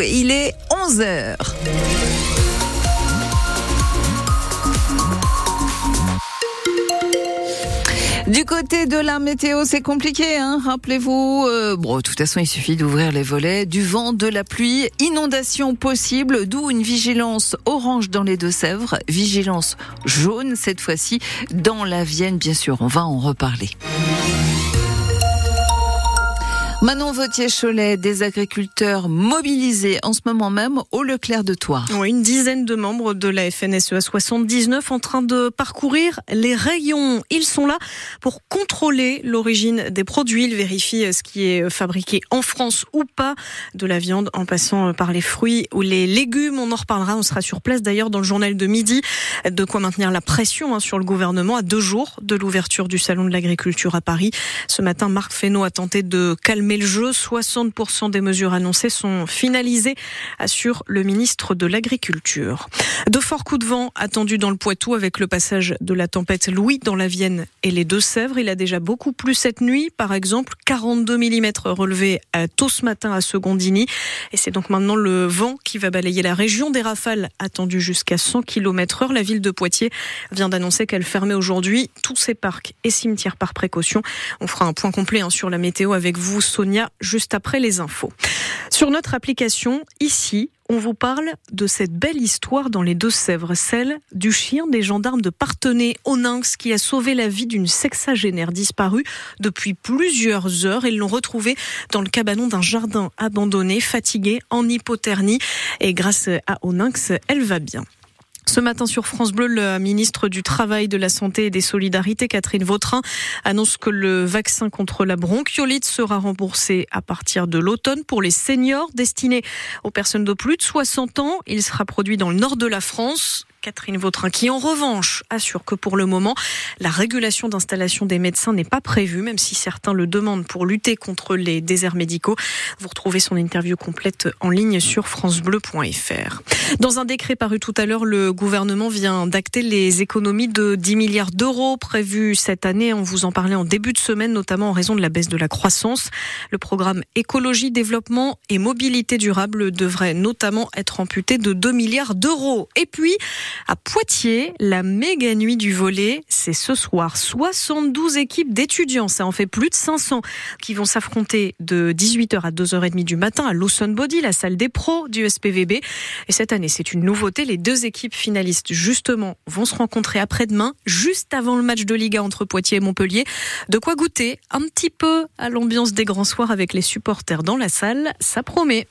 il est 11h. Du côté de la météo, c'est compliqué, hein rappelez-vous. Euh, bon, de toute façon, il suffit d'ouvrir les volets. Du vent, de la pluie, inondation possible, d'où une vigilance orange dans les Deux-Sèvres, vigilance jaune cette fois-ci dans la Vienne, bien sûr. On va en reparler. Manon Vautier-Cholet, des agriculteurs mobilisés en ce moment même au Leclerc de Toire. Oui, une dizaine de membres de la FNSEA 79 en train de parcourir les rayons. Ils sont là pour contrôler l'origine des produits. Ils vérifient ce qui est fabriqué en France ou pas, de la viande en passant par les fruits ou les légumes. On en reparlera, on sera sur place d'ailleurs dans le journal de midi. De quoi maintenir la pression hein, sur le gouvernement à deux jours de l'ouverture du Salon de l'agriculture à Paris. Ce matin, Marc Fesneau a tenté de calmer le jeu. 60% des mesures annoncées sont finalisées, assure le ministre de l'Agriculture. De forts coups de vent attendus dans le Poitou avec le passage de la tempête Louis dans la Vienne et les Deux-Sèvres. Il a déjà beaucoup plu cette nuit. Par exemple, 42 mm relevés tôt ce matin à Secondini. Et c'est donc maintenant le vent qui va balayer la région. Des rafales attendues jusqu'à 100 km heure. La ville de Poitiers vient d'annoncer qu'elle fermait aujourd'hui tous ses parcs et cimetières par précaution. On fera un point complet hein, sur la météo avec vous, Juste après les infos. Sur notre application, ici, on vous parle de cette belle histoire dans les Deux-Sèvres, celle du chien des gendarmes de Partenay au Nynx qui a sauvé la vie d'une sexagénaire disparue depuis plusieurs heures. Ils l'ont retrouvée dans le cabanon d'un jardin abandonné, fatiguée, en hypothermie. Et grâce à Onynx, elle va bien. Ce matin sur France Bleu, la ministre du Travail, de la Santé et des Solidarités, Catherine Vautrin, annonce que le vaccin contre la bronchiolite sera remboursé à partir de l'automne pour les seniors destinés aux personnes de plus de 60 ans. Il sera produit dans le nord de la France. Catherine Vautrin, qui en revanche assure que pour le moment, la régulation d'installation des médecins n'est pas prévue, même si certains le demandent pour lutter contre les déserts médicaux. Vous retrouvez son interview complète en ligne sur francebleu.fr. Dans un décret paru tout à l'heure, le gouvernement vient d'acter les économies de 10 milliards d'euros prévues cette année. On vous en parlait en début de semaine, notamment en raison de la baisse de la croissance. Le programme écologie, développement et mobilité durable devrait notamment être amputé de 2 milliards d'euros. Et puis, à Poitiers, la méga nuit du volet, c'est ce soir. 72 équipes d'étudiants, ça en fait plus de 500, qui vont s'affronter de 18h à 2h30 du matin à Lawson Body, la salle des pros du SPVB. Et cette année, c'est une nouveauté. Les deux équipes finalistes, justement, vont se rencontrer après-demain, juste avant le match de Liga entre Poitiers et Montpellier. De quoi goûter un petit peu à l'ambiance des grands soirs avec les supporters dans la salle, ça promet.